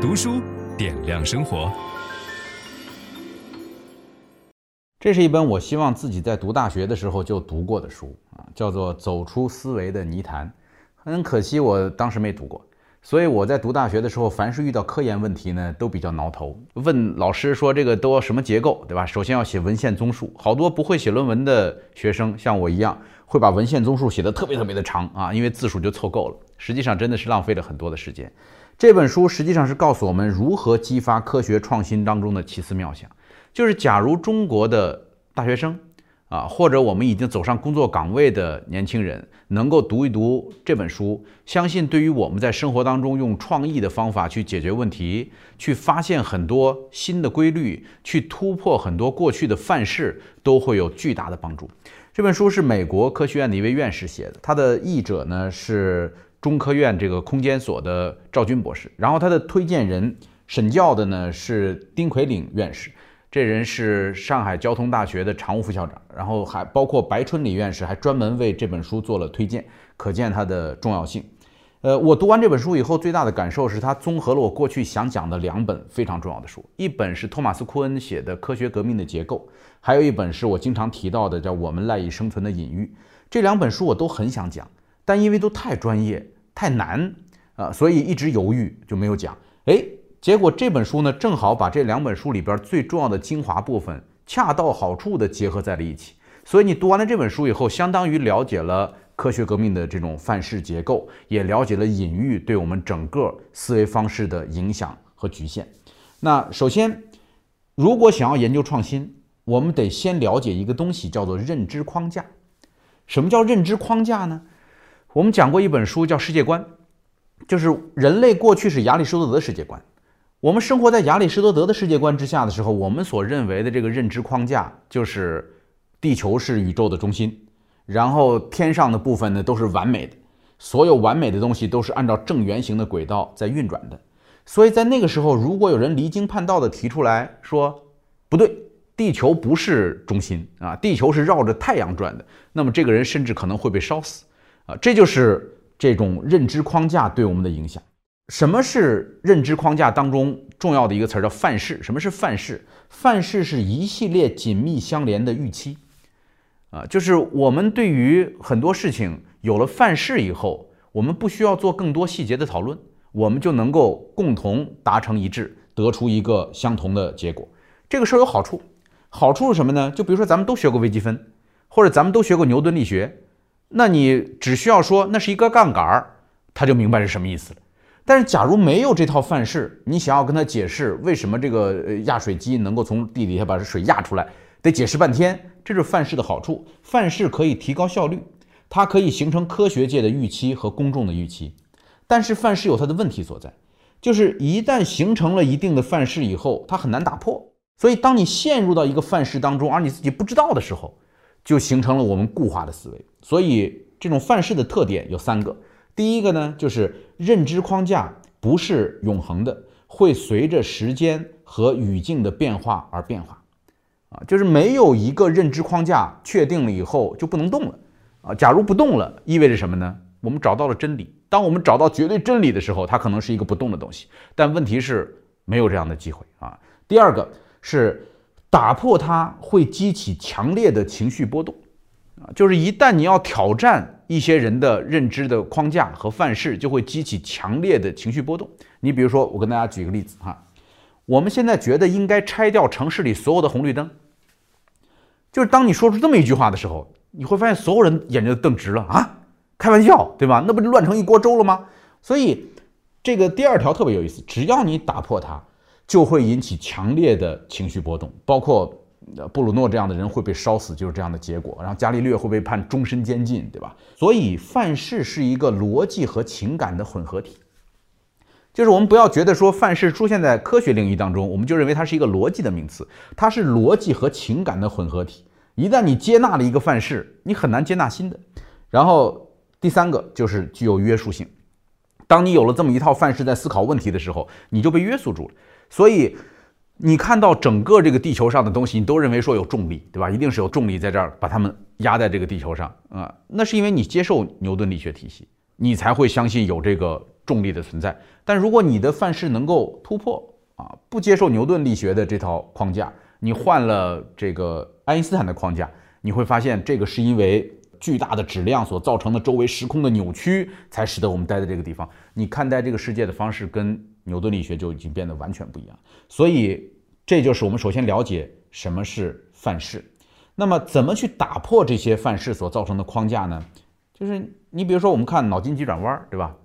读书点亮生活。这是一本我希望自己在读大学的时候就读过的书啊，叫做《走出思维的泥潭》。很可惜，我当时没读过，所以我在读大学的时候，凡是遇到科研问题呢，都比较挠头。问老师说这个都要什么结构，对吧？首先要写文献综述，好多不会写论文的学生，像我一样，会把文献综述写得特别特别的长啊，因为字数就凑够了。实际上真的是浪费了很多的时间。这本书实际上是告诉我们如何激发科学创新当中的奇思妙想。就是，假如中国的大学生啊，或者我们已经走上工作岗位的年轻人，能够读一读这本书，相信对于我们在生活当中用创意的方法去解决问题，去发现很多新的规律，去突破很多过去的范式，都会有巨大的帮助。这本书是美国科学院的一位院士写的，他的译者呢是中科院这个空间所的赵军博士，然后他的推荐人审教的呢是丁奎岭院士。这人是上海交通大学的常务副校长，然后还包括白春礼院士，还专门为这本书做了推荐，可见它的重要性。呃，我读完这本书以后，最大的感受是它综合了我过去想讲的两本非常重要的书，一本是托马斯·库恩写的《科学革命的结构》，还有一本是我经常提到的叫《我们赖以生存的隐喻》。这两本书我都很想讲，但因为都太专业、太难啊，所以一直犹豫就没有讲。哎。结果这本书呢，正好把这两本书里边最重要的精华部分，恰到好处地结合在了一起。所以你读完了这本书以后，相当于了解了科学革命的这种范式结构，也了解了隐喻对我们整个思维方式的影响和局限。那首先，如果想要研究创新，我们得先了解一个东西，叫做认知框架。什么叫认知框架呢？我们讲过一本书叫《世界观》，就是人类过去是亚里士多德世界观。我们生活在亚里士多德的世界观之下的时候，我们所认为的这个认知框架就是地球是宇宙的中心，然后天上的部分呢都是完美的，所有完美的东西都是按照正圆形的轨道在运转的。所以在那个时候，如果有人离经叛道的提出来说不对，地球不是中心啊，地球是绕着太阳转的，那么这个人甚至可能会被烧死啊。这就是这种认知框架对我们的影响。什么是认知框架当中重要的一个词儿叫范式？什么是范式？范式是一系列紧密相连的预期，啊，就是我们对于很多事情有了范式以后，我们不需要做更多细节的讨论，我们就能够共同达成一致，得出一个相同的结果。这个事儿有好处，好处是什么呢？就比如说咱们都学过微积分，或者咱们都学过牛顿力学，那你只需要说那是一个杠杆儿，他就明白是什么意思了。但是，假如没有这套范式，你想要跟他解释为什么这个压水机能够从地底下把这水压出来，得解释半天。这是范式的好处，范式可以提高效率，它可以形成科学界的预期和公众的预期。但是，范式有它的问题所在，就是一旦形成了一定的范式以后，它很难打破。所以，当你陷入到一个范式当中，而你自己不知道的时候，就形成了我们固化的思维。所以，这种范式的特点有三个。第一个呢，就是认知框架不是永恒的，会随着时间和语境的变化而变化，啊，就是没有一个认知框架确定了以后就不能动了，啊，假如不动了，意味着什么呢？我们找到了真理。当我们找到绝对真理的时候，它可能是一个不动的东西，但问题是没有这样的机会啊。第二个是打破它会激起强烈的情绪波动，啊，就是一旦你要挑战。一些人的认知的框架和范式就会激起强烈的情绪波动。你比如说，我跟大家举个例子哈，我们现在觉得应该拆掉城市里所有的红绿灯，就是当你说出这么一句话的时候，你会发现所有人眼睛都瞪直了啊，开玩笑对吧？那不就乱成一锅粥了吗？所以这个第二条特别有意思，只要你打破它，就会引起强烈的情绪波动，包括。布鲁诺这样的人会被烧死，就是这样的结果。然后伽利略会被判终身监禁，对吧？所以范式是一个逻辑和情感的混合体。就是我们不要觉得说范式出现在科学领域当中，我们就认为它是一个逻辑的名词，它是逻辑和情感的混合体。一旦你接纳了一个范式，你很难接纳新的。然后第三个就是具有约束性。当你有了这么一套范式，在思考问题的时候，你就被约束住了。所以。你看到整个这个地球上的东西，你都认为说有重力，对吧？一定是有重力在这儿把它们压在这个地球上啊。那是因为你接受牛顿力学体系，你才会相信有这个重力的存在。但如果你的范式能够突破啊，不接受牛顿力学的这套框架，你换了这个爱因斯坦的框架，你会发现这个是因为巨大的质量所造成的周围时空的扭曲，才使得我们待在这个地方。你看待这个世界的方式跟牛顿力学就已经变得完全不一样。所以，这就是我们首先了解什么是范式。那么，怎么去打破这些范式所造成的框架呢？就是你比如说，我们看脑筋急转弯，对吧？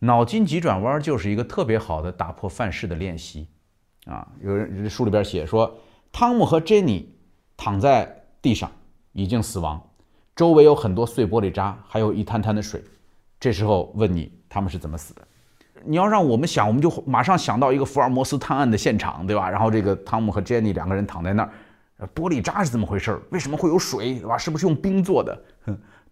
脑筋急转弯就是一个特别好的打破范式的练习。啊，有人书里边写说，汤姆和珍妮躺在地上，已经死亡，周围有很多碎玻璃渣，还有一滩滩的水。这时候问你他们是怎么死的？你要让我们想，我们就马上想到一个福尔摩斯探案的现场，对吧？然后这个汤姆和 Jenny 两个人躺在那儿，玻璃渣是怎么回事？为什么会有水？对吧？是不是用冰做的？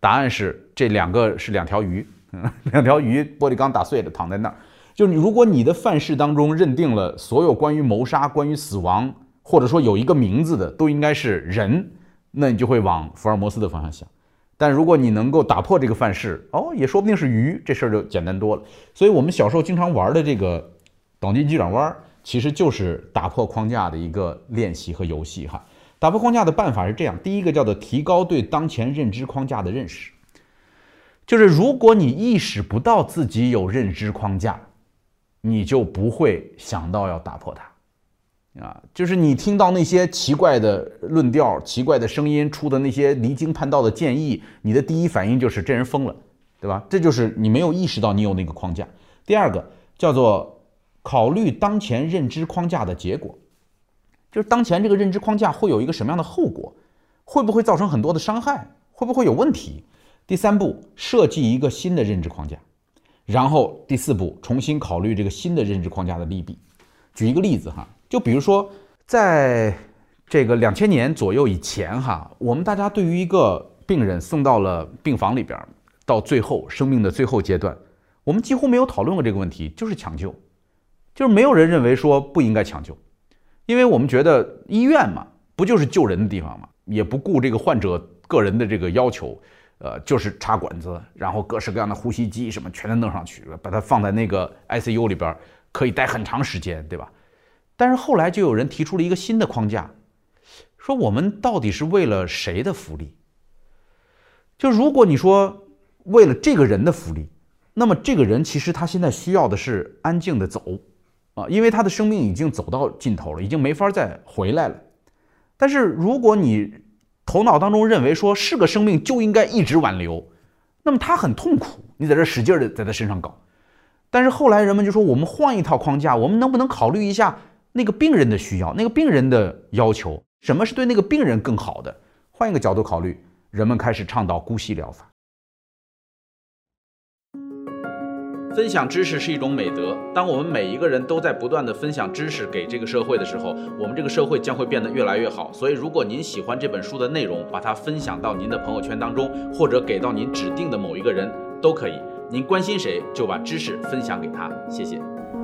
答案是这两个是两条鱼，两条鱼玻璃缸打碎了，躺在那儿。就你，如果你的范式当中认定了所有关于谋杀、关于死亡，或者说有一个名字的都应该是人，那你就会往福尔摩斯的方向想。但如果你能够打破这个范式，哦，也说不定是鱼，这事儿就简单多了。所以我们小时候经常玩的这个脑筋急转弯，其实就是打破框架的一个练习和游戏哈。打破框架的办法是这样：第一个叫做提高对当前认知框架的认识，就是如果你意识不到自己有认知框架。你就不会想到要打破它，啊，就是你听到那些奇怪的论调、奇怪的声音出的那些离经叛道的建议，你的第一反应就是这人疯了，对吧？这就是你没有意识到你有那个框架。第二个叫做考虑当前认知框架的结果，就是当前这个认知框架会有一个什么样的后果，会不会造成很多的伤害，会不会有问题？第三步，设计一个新的认知框架。然后第四步，重新考虑这个新的认知框架的利弊。举一个例子哈，就比如说，在这个两千年左右以前哈，我们大家对于一个病人送到了病房里边，到最后生命的最后阶段，我们几乎没有讨论过这个问题，就是抢救，就是没有人认为说不应该抢救，因为我们觉得医院嘛，不就是救人的地方嘛，也不顾这个患者个人的这个要求。呃，就是插管子，然后各式各样的呼吸机什么全都弄上去，把它放在那个 ICU 里边，可以待很长时间，对吧？但是后来就有人提出了一个新的框架，说我们到底是为了谁的福利？就如果你说为了这个人的福利，那么这个人其实他现在需要的是安静的走啊，因为他的生命已经走到尽头了，已经没法再回来了。但是如果你头脑当中认为说是个生命就应该一直挽留，那么他很痛苦，你在这使劲的在他身上搞。但是后来人们就说，我们换一套框架，我们能不能考虑一下那个病人的需要，那个病人的要求，什么是对那个病人更好的？换一个角度考虑，人们开始倡导姑息疗法。分享知识是一种美德。当我们每一个人都在不断地分享知识给这个社会的时候，我们这个社会将会变得越来越好。所以，如果您喜欢这本书的内容，把它分享到您的朋友圈当中，或者给到您指定的某一个人都可以。您关心谁，就把知识分享给他。谢谢。